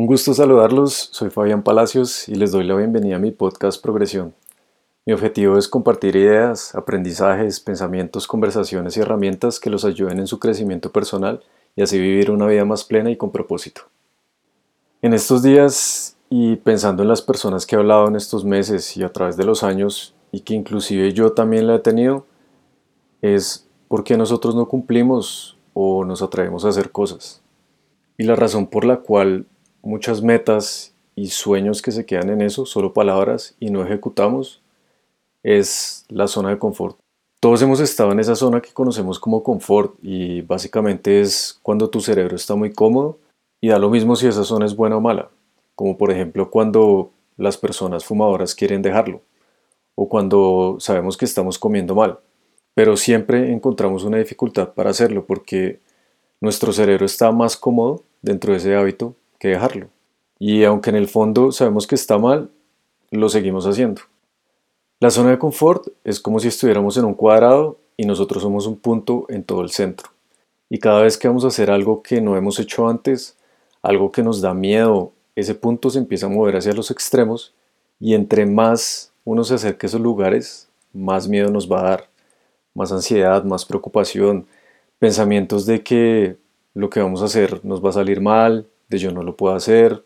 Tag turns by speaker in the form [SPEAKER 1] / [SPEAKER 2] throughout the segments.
[SPEAKER 1] Un gusto saludarlos, soy Fabián Palacios y les doy la bienvenida a mi podcast Progresión. Mi objetivo es compartir ideas, aprendizajes, pensamientos, conversaciones y herramientas que los ayuden en su crecimiento personal y así vivir una vida más plena y con propósito. En estos días y pensando en las personas que he hablado en estos meses y a través de los años y que inclusive yo también la he tenido, es por qué nosotros no cumplimos o nos atrevemos a hacer cosas. Y la razón por la cual muchas metas y sueños que se quedan en eso, solo palabras y no ejecutamos, es la zona de confort. Todos hemos estado en esa zona que conocemos como confort y básicamente es cuando tu cerebro está muy cómodo y da lo mismo si esa zona es buena o mala, como por ejemplo cuando las personas fumadoras quieren dejarlo o cuando sabemos que estamos comiendo mal, pero siempre encontramos una dificultad para hacerlo porque nuestro cerebro está más cómodo dentro de ese hábito que dejarlo. Y aunque en el fondo sabemos que está mal, lo seguimos haciendo. La zona de confort es como si estuviéramos en un cuadrado y nosotros somos un punto en todo el centro. Y cada vez que vamos a hacer algo que no hemos hecho antes, algo que nos da miedo, ese punto se empieza a mover hacia los extremos y entre más uno se acerca a esos lugares, más miedo nos va a dar, más ansiedad, más preocupación, pensamientos de que lo que vamos a hacer nos va a salir mal, de yo no lo puedo hacer,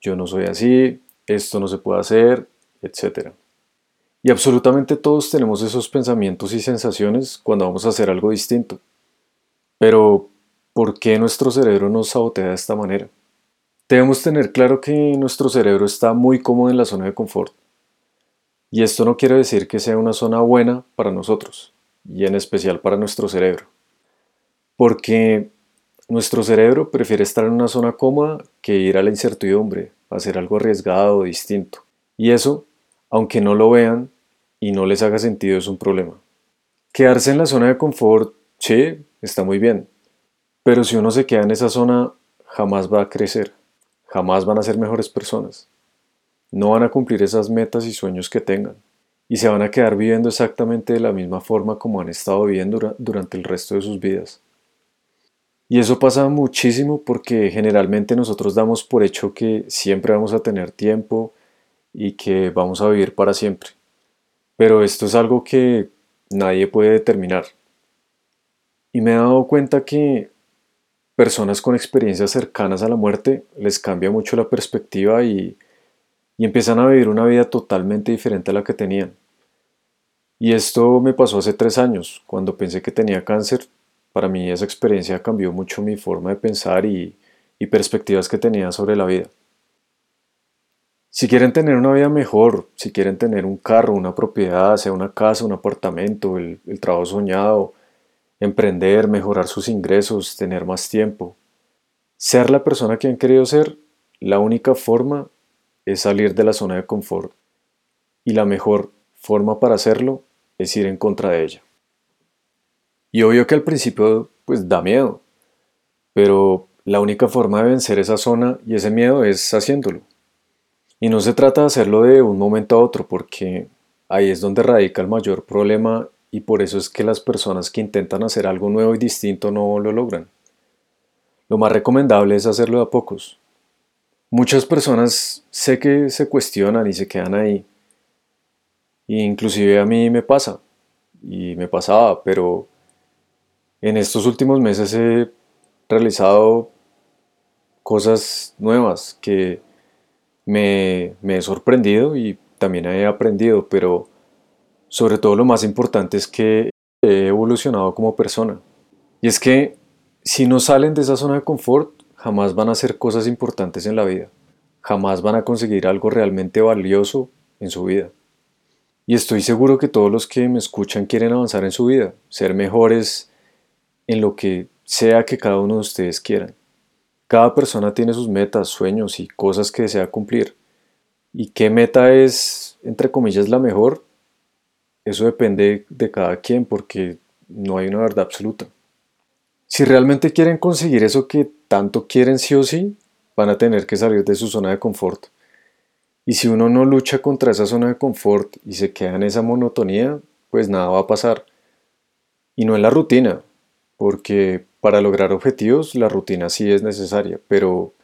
[SPEAKER 1] yo no soy así, esto no se puede hacer, etc. Y absolutamente todos tenemos esos pensamientos y sensaciones cuando vamos a hacer algo distinto. Pero, ¿por qué nuestro cerebro nos sabotea de esta manera? Debemos tener claro que nuestro cerebro está muy cómodo en la zona de confort. Y esto no quiere decir que sea una zona buena para nosotros, y en especial para nuestro cerebro. Porque nuestro cerebro prefiere estar en una zona cómoda que ir a la incertidumbre, a hacer algo arriesgado o distinto. Y eso, aunque no lo vean, y no les haga sentido es un problema. Quedarse en la zona de confort, sí, está muy bien. Pero si uno se queda en esa zona, jamás va a crecer, jamás van a ser mejores personas. No van a cumplir esas metas y sueños que tengan. Y se van a quedar viviendo exactamente de la misma forma como han estado viviendo durante el resto de sus vidas. Y eso pasa muchísimo porque generalmente nosotros damos por hecho que siempre vamos a tener tiempo y que vamos a vivir para siempre pero esto es algo que nadie puede determinar. Y me he dado cuenta que personas con experiencias cercanas a la muerte les cambia mucho la perspectiva y, y empiezan a vivir una vida totalmente diferente a la que tenían. Y esto me pasó hace tres años, cuando pensé que tenía cáncer. Para mí esa experiencia cambió mucho mi forma de pensar y, perspectivas que tenía sobre la vida. Si quieren tener una vida mejor, si quieren tener un carro, una propiedad, sea una casa, un apartamento, el, trabajo soñado, emprender, mejorar sus ingresos, tener más tiempo, ser la persona que han querido ser, la única forma es salir de la zona de confort. Y la mejor forma para hacerlo es ir en contra de ella. Y obvio que al principio pues da miedo, pero la única forma de vencer esa zona y ese miedo es haciéndolo. Y no se trata de hacerlo de un momento a otro, porque ahí es donde radica el mayor problema y por eso es que las personas que intentan hacer algo nuevo y distinto no lo logran. Lo más recomendable es hacerlo de a pocos. Muchas personas sé que se cuestionan y se quedan ahí. E inclusive a mí me pasa, y me pasaba, pero en estos últimos meses he realizado cosas nuevas que me, he sorprendido y también he aprendido, pero sobre todo lo más importante es que he evolucionado como persona. Y es que si no salen de esa zona de confort, jamás van a hacer cosas importantes en la vida. Jamás van a conseguir algo realmente valioso en su vida. Y estoy seguro que todos los que me escuchan quieren avanzar en su vida, ser mejores en lo que sea que cada uno de ustedes quieran. Cada persona tiene sus metas, sueños y cosas que desea cumplir. ¿Y qué meta es, entre comillas, la mejor? Eso depende de cada quien porque no hay una verdad absoluta. Si realmente quieren conseguir eso que tanto quieren sí o sí, van a tener que salir de su zona de confort. Y si uno no lucha contra esa zona de confort y se queda en esa monotonía, pues nada va a pasar. Y no en la rutina, porque para lograr objetivos la rutina sí es necesaria, pero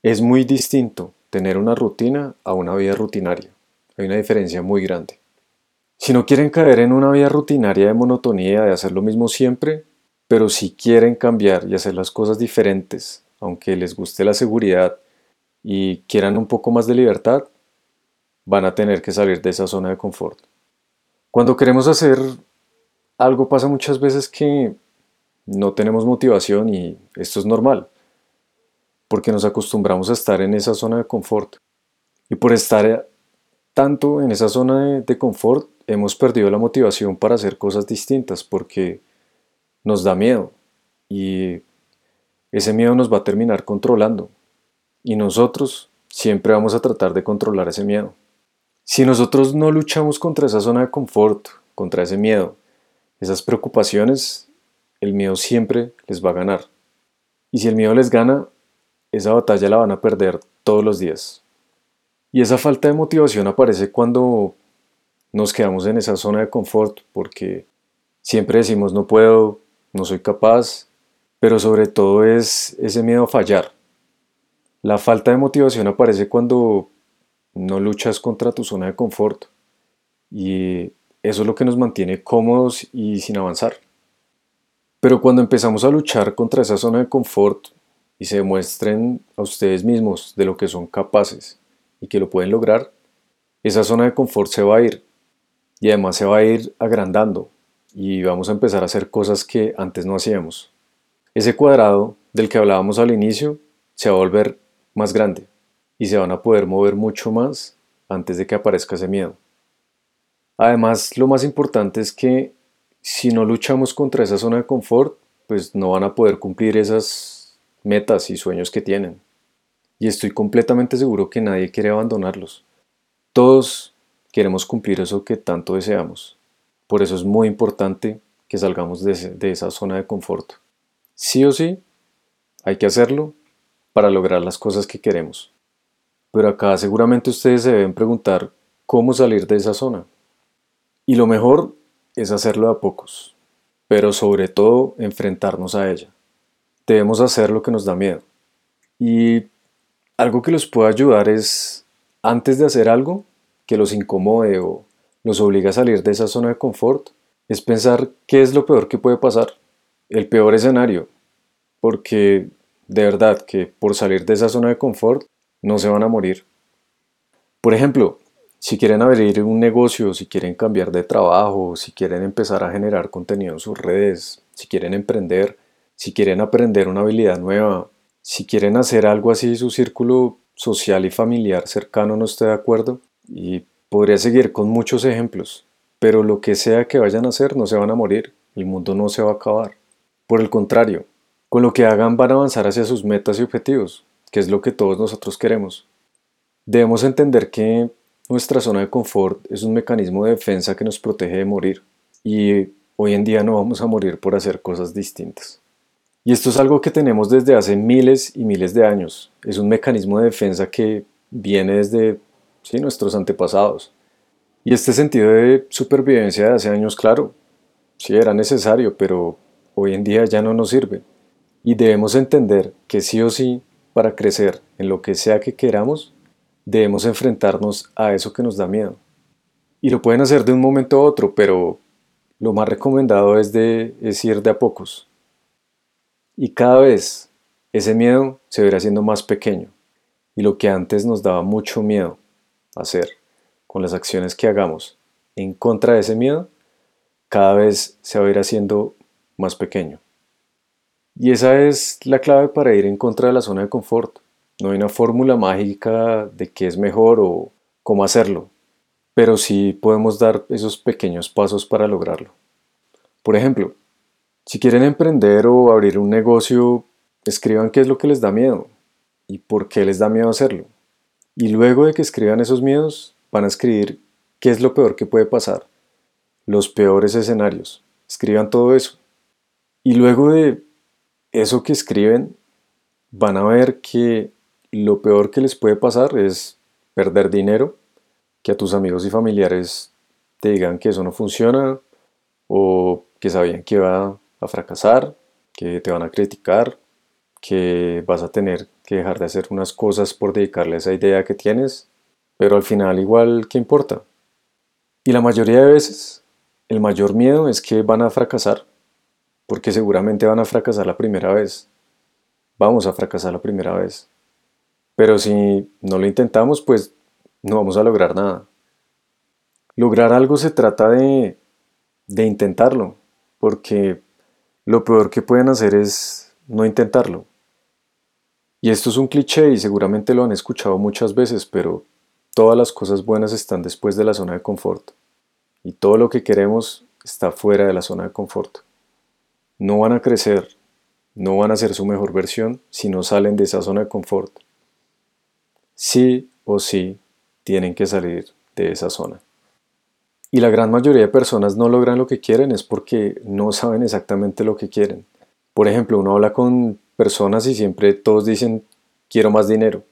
[SPEAKER 1] Es muy distinto tener una rutina a una vida rutinaria. Hay una diferencia muy grande. Si no quieren caer en una vida rutinaria de monotonía, de hacer lo mismo siempre, pero si quieren cambiar y hacer las cosas diferentes, aunque les guste la seguridad y quieran un poco más de libertad, van a tener que salir de esa zona de confort. Cuando queremos hacer algo pasa muchas veces que no tenemos motivación y esto es normal, porque nos acostumbramos a estar en esa zona de confort. Y por estar tanto en esa zona de, confort, hemos perdido la motivación para hacer cosas distintas, porque nos da miedo y ese miedo nos va a terminar controlando. Y nosotros siempre vamos a tratar de controlar ese miedo. Si nosotros no luchamos contra esa zona de confort, contra ese miedo, esas preocupaciones, el miedo siempre les va a ganar. Y si el miedo les gana, esa batalla la van a perder todos los días. Y esa falta de motivación aparece cuando nos quedamos en esa zona de confort, porque siempre decimos no puedo, no soy capaz, pero sobre todo es ese miedo a fallar. La falta de motivación aparece cuando no luchas contra tu zona de confort y eso es lo que nos mantiene cómodos y sin avanzar. Pero cuando empezamos a luchar contra esa zona de confort y se demuestren a ustedes mismos de lo que son capaces y que lo pueden lograr, esa zona de confort se va a ir y además se va a ir agrandando y vamos a empezar a hacer cosas que antes no hacíamos. Ese cuadrado del que hablábamos al inicio se va a volver más grande y se van a poder mover mucho más antes de que aparezca ese miedo. Además, lo más importante es que si no luchamos contra esa zona de confort, pues no van a poder cumplir esas metas y sueños que tienen. Y estoy completamente seguro que nadie quiere abandonarlos. Todos queremos cumplir eso que tanto deseamos. Por eso es muy importante que salgamos de, esa zona de confort. Sí o sí, hay que hacerlo para lograr las cosas que queremos. Pero acá seguramente ustedes se deben preguntar cómo salir de esa zona. Y lo mejor es hacerlo a pocos, pero sobre todo enfrentarnos a ella. Debemos hacer lo que nos da miedo. Y algo que los puede ayudar es, antes de hacer algo que los incomode o nos obliga a salir de esa zona de confort es pensar qué es lo peor que puede pasar, el peor escenario, porque de verdad que por salir de esa zona de confort no se van a morir. Por ejemplo, si quieren abrir un negocio, si quieren cambiar de trabajo, si quieren empezar a generar contenido en sus redes, si quieren emprender, si quieren aprender una habilidad nueva, si quieren hacer algo así, su círculo social y familiar cercano no esté de acuerdo, y Podría seguir con muchos ejemplos, pero lo que sea que vayan a hacer no se van a morir, el mundo no se va a acabar. Por el contrario, con lo que hagan van a avanzar hacia sus metas y objetivos, que es lo que todos nosotros queremos. Debemos entender que nuestra zona de confort es un mecanismo de defensa que nos protege de morir, y hoy en día no vamos a morir por hacer cosas distintas. Y esto es algo que tenemos desde hace miles y miles de años. Es un mecanismo de defensa que viene desde nuestros antepasados. Y este sentido de supervivencia de hace años, claro, sí era necesario, pero hoy en día ya no nos sirve. Y debemos entender que sí o sí, para crecer en lo que sea que queramos, debemos enfrentarnos a eso que nos da miedo. Y lo pueden hacer de un momento a otro, pero lo más recomendado es, de, ir de a pocos. Y cada vez ese miedo se verá siendo más pequeño. Y lo que antes nos daba mucho miedo, hacer con las acciones que hagamos en contra de ese miedo, cada vez se va a ir haciendo más pequeño. Y esa es la clave para ir en contra de la zona de confort. No hay una fórmula mágica de qué es mejor o cómo hacerlo, pero sí podemos dar esos pequeños pasos para lograrlo. Por ejemplo, si quieren emprender o abrir un negocio, escriban qué es lo que les da miedo y por qué les da miedo hacerlo. Y luego de que escriban esos miedos, van a escribir qué es lo peor que puede pasar, los peores escenarios. Escriban todo eso. Y luego de eso que escriben, van a ver que lo peor que les puede pasar es perder dinero, que a tus amigos y familiares te digan que eso no funciona o que sabían que iba a fracasar, que te van a criticar, que vas a tener que dejar de hacer unas cosas por dedicarle esa idea que tienes, pero al final igual, ¿qué importa? Y la mayoría de veces, el mayor miedo es que van a fracasar, porque seguramente van a fracasar la primera vez. Vamos a fracasar la primera vez. Pero si no lo intentamos, pues no vamos a lograr nada. Lograr algo se trata de, de intentarlo, porque lo peor que pueden hacer es no intentarlo. Y esto es un cliché y seguramente lo han escuchado muchas veces, pero todas las cosas buenas están después de la zona de confort. Y todo lo que queremos está fuera de la zona de confort. No van a crecer, no van a ser su mejor versión si no salen de esa zona de confort. Sí o sí tienen que salir de esa zona. Y la gran mayoría de personas no logran lo que quieren es porque no saben exactamente lo que quieren. Por ejemplo, uno habla con personas y siempre todos dicen quiero más dinero.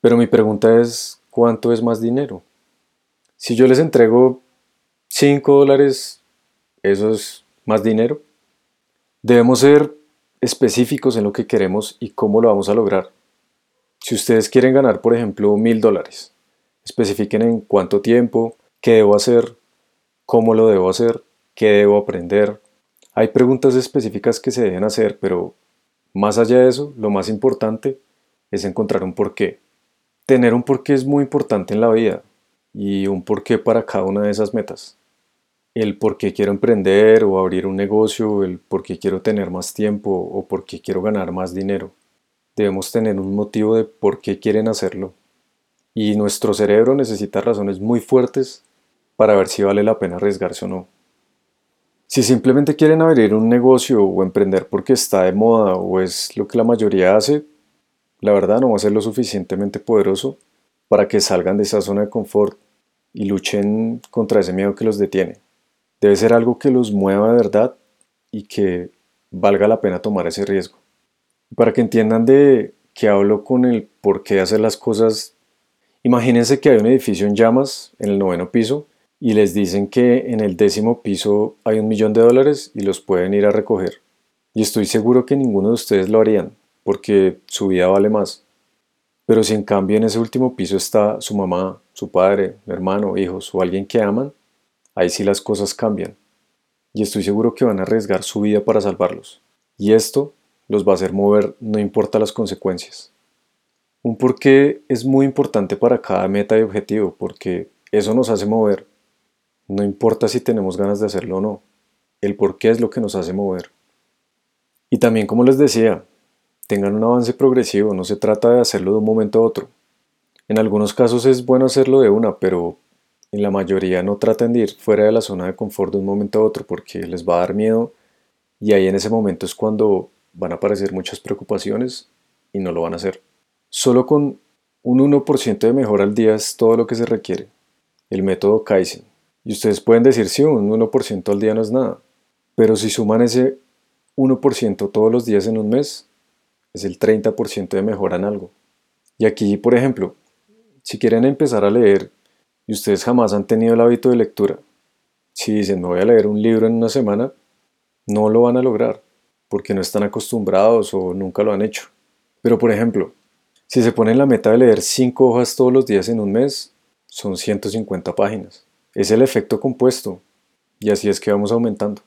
[SPEAKER 1] Pero mi pregunta es, ¿cuánto es más dinero? Si yo les entrego 5 dólares, ¿eso es más dinero? Debemos ser específicos en lo que queremos y cómo lo vamos a lograr. Si ustedes quieren ganar, por ejemplo, mil dólares, especifiquen en cuánto tiempo, qué debo hacer, cómo lo debo hacer, qué debo aprender. Hay preguntas específicas que se deben hacer, pero más allá de eso, lo más importante es encontrar un porqué. Tener un porqué es muy importante en la vida y un porqué para cada una de esas metas. El por qué quiero emprender o abrir un negocio, el por qué quiero tener más tiempo o por qué quiero ganar más dinero. Debemos tener un motivo de por qué quieren hacerlo. Y nuestro cerebro necesita razones muy fuertes para ver si vale la pena arriesgarse o no. Si simplemente quieren abrir un negocio o emprender porque está de moda o es lo que la mayoría hace, la verdad no va a ser lo suficientemente poderoso para que salgan de esa zona de confort y luchen contra ese miedo que los detiene. Debe ser algo que los mueva de verdad y que valga la pena tomar ese riesgo. Para que entiendan de qué hablo con el por qué hacer las cosas, imagínense que hay un edificio en llamas en el noveno piso y les dicen que en el décimo piso hay un millón de dólares y los pueden ir a recoger. Y estoy seguro que ninguno de ustedes lo harían, porque su vida vale más. Pero si en cambio en ese último piso está su mamá, su padre, hermano, hijos o alguien que aman, ahí sí las cosas cambian. Y estoy seguro que van a arriesgar su vida para salvarlos. Y esto los va a hacer mover no importa las consecuencias. Un porqué es muy importante para cada meta y objetivo, porque eso nos hace mover no importa si tenemos ganas de hacerlo o no, el por qué es lo que nos hace mover. Y también, como les decía, tengan un avance progresivo, no se trata de hacerlo de un momento a otro. En algunos casos es bueno hacerlo de una, pero en la mayoría no traten de ir fuera de la zona de confort de un momento a otro porque les va a dar miedo y ahí en ese momento es cuando van a aparecer muchas preocupaciones y no lo van a hacer. Solo con un 1% de mejora al día es todo lo que se requiere. El método Kaizen. Y ustedes pueden decir, sí, un 1% al día no es nada. Pero si suman ese 1% todos los días en un mes, es el 30% de mejora en algo. Y aquí, por ejemplo, si quieren empezar a leer y ustedes jamás han tenido el hábito de lectura, si dicen, no voy a leer un libro en una semana, no lo van a lograr, porque no están acostumbrados o nunca lo han hecho. Pero, por ejemplo, si se ponen la meta de leer 5 hojas todos los días en un mes, son 150 páginas. Es el efecto compuesto y así es que vamos aumentando.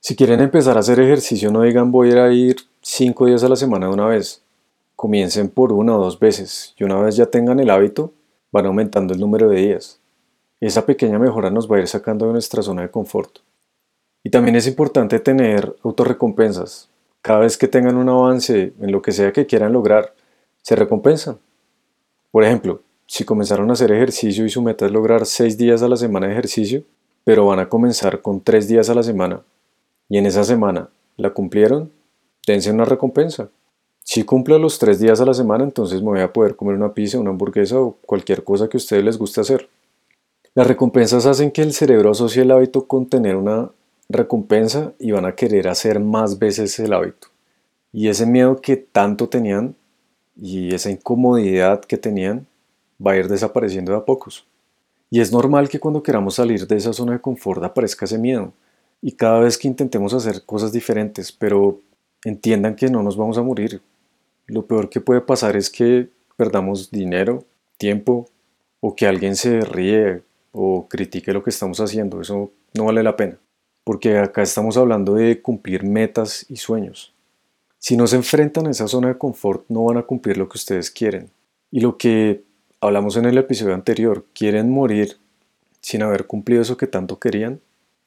[SPEAKER 1] Si quieren empezar a hacer ejercicio, no digan voy a ir 5 días a la semana de una vez. Comiencen por una o dos veces y una vez ya tengan el hábito, van aumentando el número de días. Esa pequeña mejora nos va a ir sacando de nuestra zona de confort. Y también es importante tener autorrecompensas. Cada vez que tengan un avance en lo que sea que quieran lograr, se recompensan. Por ejemplo, si comenzaron a hacer ejercicio y su meta es lograr 6 días a la semana de ejercicio, pero van a comenzar con 3 días a la semana, y en esa semana la cumplieron, dense una recompensa. Si cumplo los 3 días a la semana, entonces me voy a poder comer una pizza, una hamburguesa o cualquier cosa que a ustedes les guste hacer. Las recompensas hacen que el cerebro asocie el hábito con tener una recompensa y van a querer hacer más veces el hábito. Y ese miedo que tanto tenían y esa incomodidad que tenían va a ir desapareciendo de a pocos. Y es normal que cuando queramos salir de esa zona de confort aparezca ese miedo. Y cada vez que intentemos hacer cosas diferentes, pero entiendan que no nos vamos a morir, lo peor que puede pasar es que perdamos dinero, tiempo o que alguien se ríe o critique lo que estamos haciendo. Eso no vale la pena. Porque acá estamos hablando de cumplir metas y sueños. Si no se enfrentan a esa zona de confort, no van a cumplir lo que ustedes quieren. Y lo que hablamos en el episodio anterior, ¿quieren morir sin haber cumplido eso que tanto querían?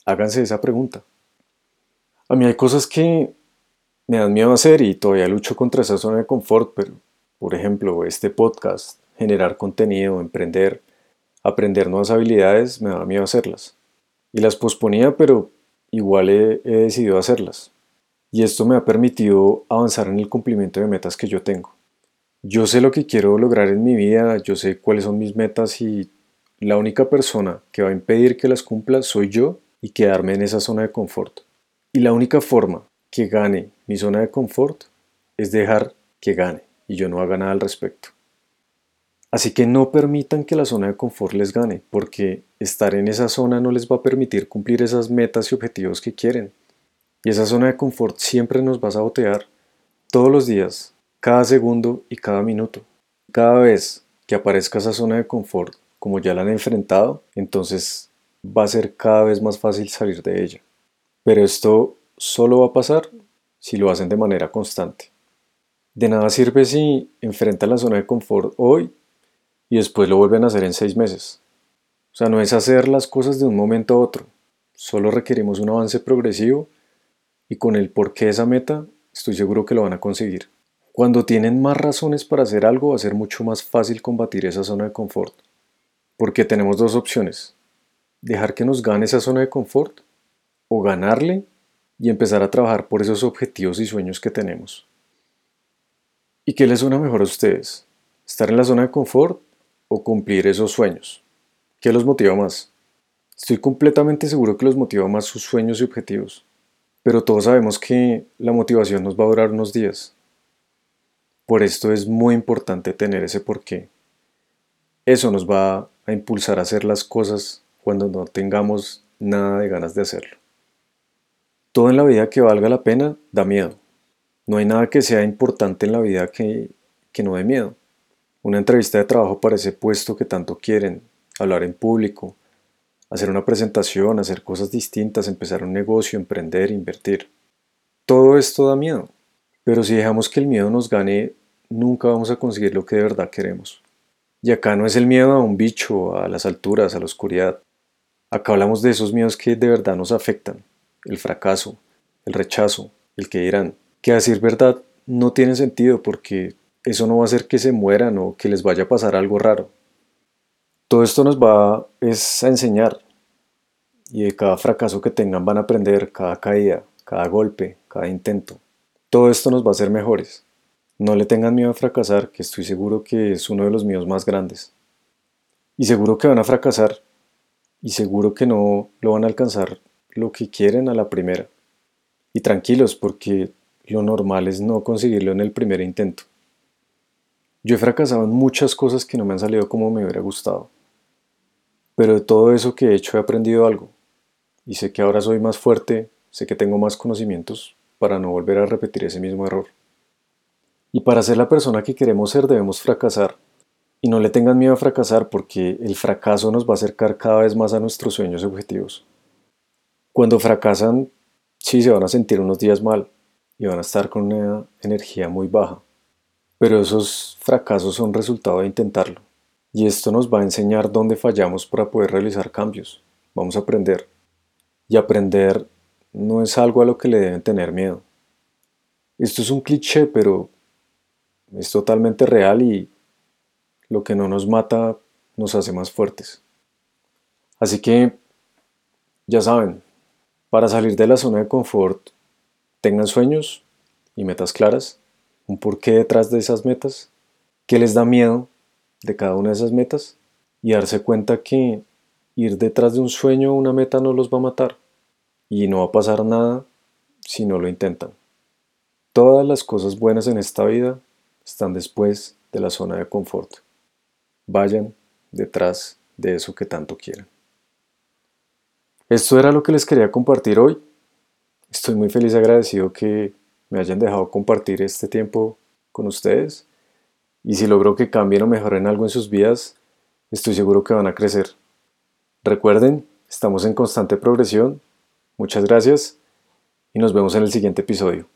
[SPEAKER 1] Háganse esa pregunta. A mí hay cosas que me dan miedo hacer y todavía lucho contra esa zona de confort, pero por ejemplo, este podcast, generar contenido, emprender, aprender nuevas habilidades, me da miedo hacerlas. Y las posponía, pero igual he, decidido hacerlas. Y esto me ha permitido avanzar en el cumplimiento de metas que yo tengo. Yo sé lo que quiero lograr en mi vida, yo sé cuáles son mis metas y la única persona que va a impedir que las cumpla soy yo y quedarme en esa zona de confort. Y la única forma que gane mi zona de confort es dejar que gane y yo no haga nada al respecto. Así que no permitan que la zona de confort les gane, porque estar en esa zona no les va a permitir cumplir esas metas y objetivos que quieren. Y esa zona de confort siempre nos va a sabotear todos los días, cada segundo y cada minuto. Cada vez que aparezca esa zona de confort, como ya la han enfrentado, entonces va a ser cada vez más fácil salir de ella. Pero esto solo va a pasar si lo hacen de manera constante. De nada sirve si enfrentan la zona de confort hoy y después lo vuelven a hacer en seis meses. O sea, no es hacer las cosas de un momento a otro. Solo requerimos un avance progresivo y con el porqué de esa meta estoy seguro que lo van a conseguir. Cuando tienen más razones para hacer algo va a ser mucho más fácil combatir esa zona de confort. Porque tenemos dos opciones. Dejar que nos gane esa zona de confort o ganarle y empezar a trabajar por esos objetivos y sueños que tenemos. ¿Y qué les suena mejor a ustedes? ¿Estar en la zona de confort o cumplir esos sueños? ¿Qué los motiva más? Estoy completamente seguro que los motiva más sus sueños y objetivos, pero todos sabemos que la motivación nos va a durar unos días. Por esto es muy importante tener ese porqué. Eso nos va a impulsar a hacer las cosas cuando no tengamos nada de ganas de hacerlo. Todo en la vida que valga la pena da miedo. No hay nada que sea importante en la vida que, que no dé miedo. Una entrevista de trabajo para ese puesto que tanto quieren, hablar en público, hacer una presentación, hacer cosas distintas, empezar un negocio, emprender, invertir. Todo esto da miedo, pero si dejamos que el miedo nos gane, nunca vamos a conseguir lo que de verdad queremos. Y acá no es el miedo a un bicho, a las alturas, a la oscuridad. Acá hablamos de esos miedos que de verdad nos afectan. El fracaso, el rechazo, el que dirán. Que a decir verdad no tiene sentido porque eso no va a hacer que se mueran o que les vaya a pasar algo raro. Todo esto nos va es a enseñar y de cada fracaso que tengan van a aprender, cada caída, cada golpe, cada intento. Todo esto nos va a hacer mejores. No le tengan miedo a fracasar, que estoy seguro que es uno de los míos más grandes. Y seguro que van a fracasar y seguro que no lo van a alcanzar lo que quieren a la primera. Y tranquilos porque lo normal es no conseguirlo en el primer intento. Yo he fracasado en muchas cosas que no me han salido como me hubiera gustado. Pero de todo eso que he hecho he aprendido algo. Y sé que ahora soy más fuerte, sé que tengo más conocimientos para no volver a repetir ese mismo error. Y para ser la persona que queremos ser debemos fracasar. Y no le tengan miedo a fracasar porque el fracaso nos va a acercar cada vez más a nuestros sueños y objetivos. Cuando fracasan, sí se van a sentir unos días mal y van a estar con una energía muy baja pero esos fracasos son resultado de intentarlo. Y esto nos va a enseñar dónde fallamos para poder realizar cambios. Vamos a aprender. Y aprender no es algo a lo que le deben tener miedo. Esto es un cliché, pero es totalmente real y lo que no nos mata nos hace más fuertes. Así que, ya saben, para salir de la zona de confort, tengan sueños y metas claras un porqué detrás de esas metas, qué les da miedo de cada una de esas metas y darse cuenta que ir detrás de un sueño o una meta no los va a matar y no va a pasar nada si no lo intentan. Todas las cosas buenas en esta vida están después de la zona de confort. Vayan detrás de eso que tanto quieren. Esto era lo que les quería compartir hoy. Estoy muy feliz y agradecido que me hayan dejado compartir este tiempo con ustedes y si logro que cambien o mejoren algo en sus vidas, estoy seguro que van a crecer. Recuerden, estamos en constante progresión. Muchas gracias y nos vemos en el siguiente episodio.